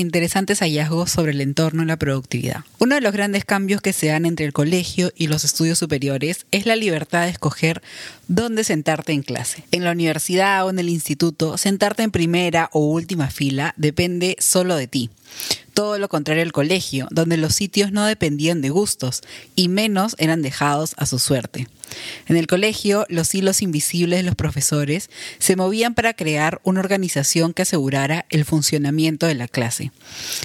Interesantes hallazgos sobre el entorno y la productividad. Uno de los grandes cambios que se dan entre el colegio y los estudios superiores es la libertad de escoger dónde sentarte en clase. En la universidad o en el instituto, sentarte en primera o última fila depende solo de ti todo lo contrario al colegio, donde los sitios no dependían de gustos y menos eran dejados a su suerte. En el colegio, los hilos invisibles de los profesores se movían para crear una organización que asegurara el funcionamiento de la clase.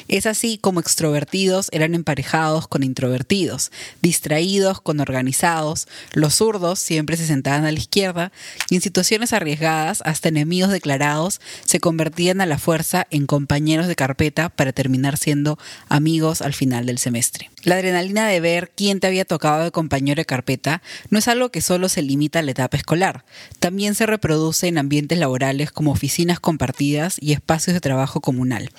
Es así como extrovertidos eran emparejados con introvertidos, distraídos con organizados, los zurdos siempre se sentaban a la izquierda y en situaciones arriesgadas hasta enemigos declarados se convertían a la fuerza en compañeros de carpeta para terminar siendo amigos al final del semestre. La adrenalina de ver quién te había tocado de compañero de carpeta no es algo que solo se limita a la etapa escolar. También se reproduce en ambientes laborales como oficinas compartidas y espacios de trabajo comunal.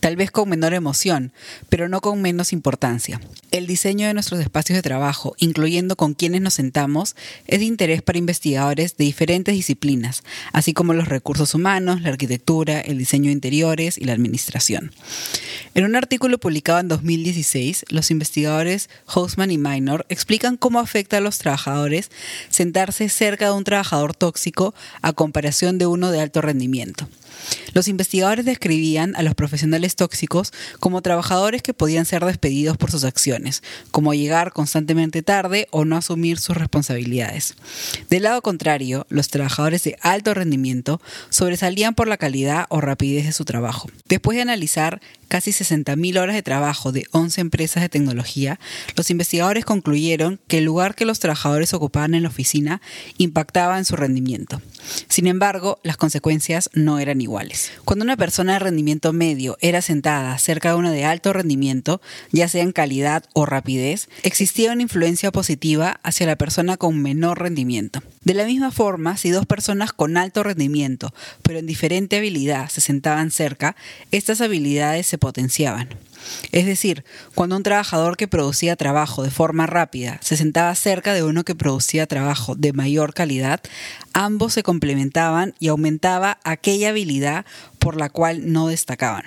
Tal vez con menor emoción, pero no con menos importancia. El diseño de nuestros espacios de trabajo, incluyendo con quienes nos sentamos, es de interés para investigadores de diferentes disciplinas, así como los recursos humanos, la arquitectura, el diseño de interiores y la administración. En un artículo publicado en 2016, los investigadores Hausman y Minor explican cómo afecta a los trabajadores sentarse cerca de un trabajador tóxico a comparación de uno de alto rendimiento. Los investigadores describían a los profesionales tóxicos como trabajadores que podían ser despedidos por sus acciones, como llegar constantemente tarde o no asumir sus responsabilidades. Del lado contrario, los trabajadores de alto rendimiento sobresalían por la calidad o rapidez de su trabajo. Después de analizar casi 60.000 horas de trabajo de 11 empresas de tecnología, los investigadores concluyeron que el lugar que los trabajadores ocupaban en la oficina impactaba en su rendimiento. Sin embargo, las consecuencias no eran iguales. Cuando una persona de rendimiento medio era sentada cerca de una de alto rendimiento, ya sea en calidad o rapidez, existía una influencia positiva hacia la persona con menor rendimiento. De la misma forma, si dos personas con alto rendimiento, pero en diferente habilidad, se sentaban cerca, estas habilidades se potenciaban. Es decir, cuando un trabajador que producía trabajo de forma rápida se sentaba cerca de uno que producía trabajo de mayor calidad, ambos se complementaban y aumentaba aquella habilidad por la cual no destacaban.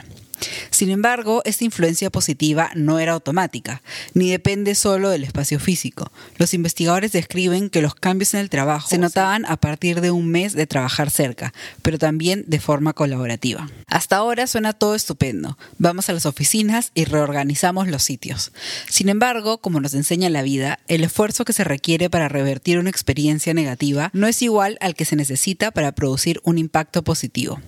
Sin embargo, esta influencia positiva no era automática, ni depende solo del espacio físico. Los investigadores describen que los cambios en el trabajo se notaban a partir de un mes de trabajar cerca, pero también de forma colaborativa. Hasta ahora suena todo estupendo. Vamos a las oficinas y reorganizamos los sitios. Sin embargo, como nos enseña la vida, el esfuerzo que se requiere para revertir una experiencia negativa no es igual al que se necesita para producir un impacto positivo.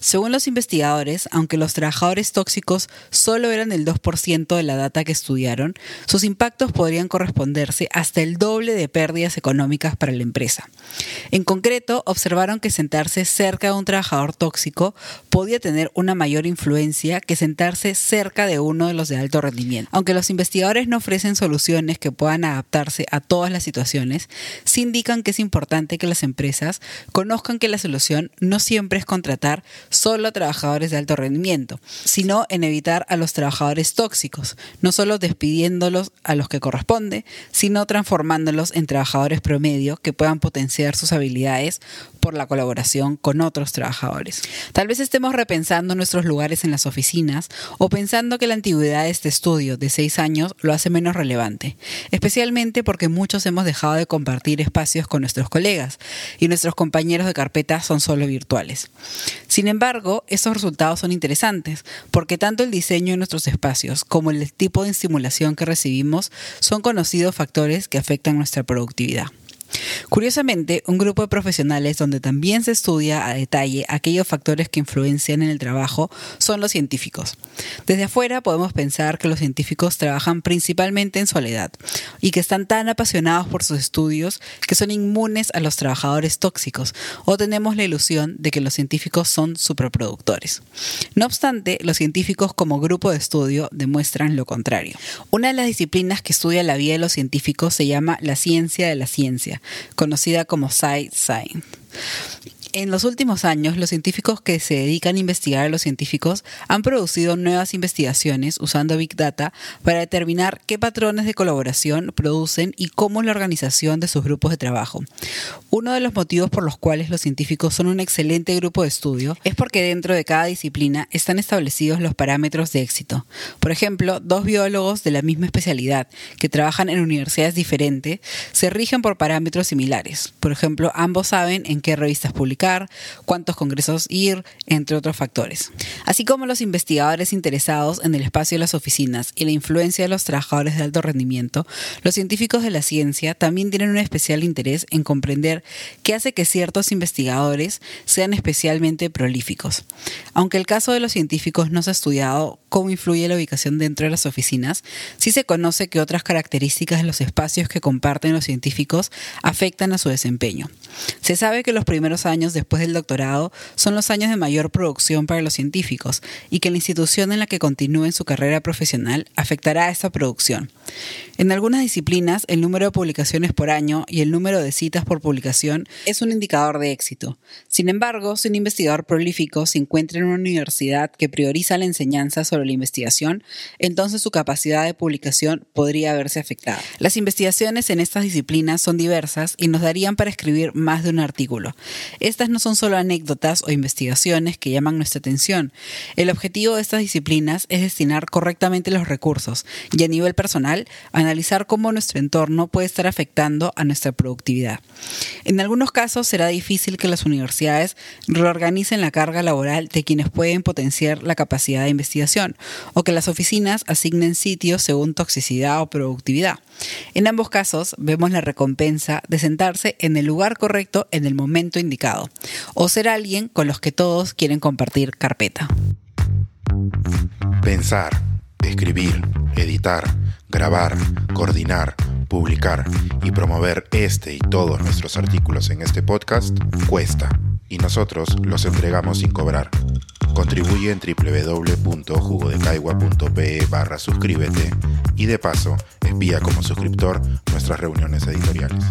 Según los investigadores, aunque los trabajadores tóxicos solo eran el 2% de la data que estudiaron, sus impactos podrían corresponderse hasta el doble de pérdidas económicas para la empresa. En concreto, observaron que sentarse cerca de un trabajador tóxico podía tener una mayor influencia que sentarse cerca de uno de los de alto rendimiento. Aunque los investigadores no ofrecen soluciones que puedan adaptarse a todas las situaciones, sí indican que es importante que las empresas conozcan que la solución no siempre es contratar solo a trabajadores de alto rendimiento, sino en evitar a los trabajadores tóxicos, no solo despidiéndolos a los que corresponde, sino transformándolos en trabajadores promedio que puedan potenciar sus habilidades por la colaboración con otros trabajadores. Tal vez estemos repensando nuestros lugares en las oficinas o pensando que la antigüedad de este estudio de seis años lo hace menos relevante, especialmente porque muchos hemos dejado de compartir espacios con nuestros colegas y nuestros compañeros de carpeta son solo virtuales. Sin embargo, estos resultados son interesantes porque tanto el diseño de nuestros espacios como el tipo de estimulación que recibimos son conocidos factores que afectan nuestra productividad. Curiosamente, un grupo de profesionales donde también se estudia a detalle aquellos factores que influencian en el trabajo son los científicos. Desde afuera podemos pensar que los científicos trabajan principalmente en soledad y que están tan apasionados por sus estudios que son inmunes a los trabajadores tóxicos o tenemos la ilusión de que los científicos son superproductores. No obstante, los científicos como grupo de estudio demuestran lo contrario. Una de las disciplinas que estudia la vida de los científicos se llama la ciencia de la ciencia conocida como Side Science En los últimos años, los científicos que se dedican a investigar a los científicos han producido nuevas investigaciones usando Big Data para determinar qué patrones de colaboración producen y cómo es la organización de sus grupos de trabajo. Uno de los motivos por los cuales los científicos son un excelente grupo de estudio es porque dentro de cada disciplina están establecidos los parámetros de éxito. Por ejemplo, dos biólogos de la misma especialidad que trabajan en universidades diferentes se rigen por parámetros similares. Por ejemplo, ambos saben en qué revistas publicar cuántos congresos ir, entre otros factores. Así como los investigadores interesados en el espacio de las oficinas y la influencia de los trabajadores de alto rendimiento, los científicos de la ciencia también tienen un especial interés en comprender qué hace que ciertos investigadores sean especialmente prolíficos. Aunque el caso de los científicos no se ha estudiado cómo influye la ubicación dentro de las oficinas, sí se conoce que otras características de los espacios que comparten los científicos afectan a su desempeño. Se sabe que los primeros años después del doctorado son los años de mayor producción para los científicos y que la institución en la que continúen su carrera profesional afectará a esta producción. En algunas disciplinas, el número de publicaciones por año y el número de citas por publicación es un indicador de éxito. Sin embargo, si un investigador prolífico se encuentra en una universidad que prioriza la enseñanza sobre la investigación, entonces su capacidad de publicación podría verse afectada. Las investigaciones en estas disciplinas son diversas y nos darían para escribir más de un artículo. No son solo anécdotas o investigaciones que llaman nuestra atención. El objetivo de estas disciplinas es destinar correctamente los recursos y a nivel personal analizar cómo nuestro entorno puede estar afectando a nuestra productividad. En algunos casos será difícil que las universidades reorganicen la carga laboral de quienes pueden potenciar la capacidad de investigación o que las oficinas asignen sitios según toxicidad o productividad. En ambos casos vemos la recompensa de sentarse en el lugar correcto en el momento indicado o ser alguien con los que todos quieren compartir carpeta. Pensar, escribir, editar, grabar, coordinar, publicar y promover este y todos nuestros artículos en este podcast cuesta y nosotros los entregamos sin cobrar. Contribuye en www.jugodecaigua.pe barra suscríbete y de paso envía como suscriptor nuestras reuniones editoriales.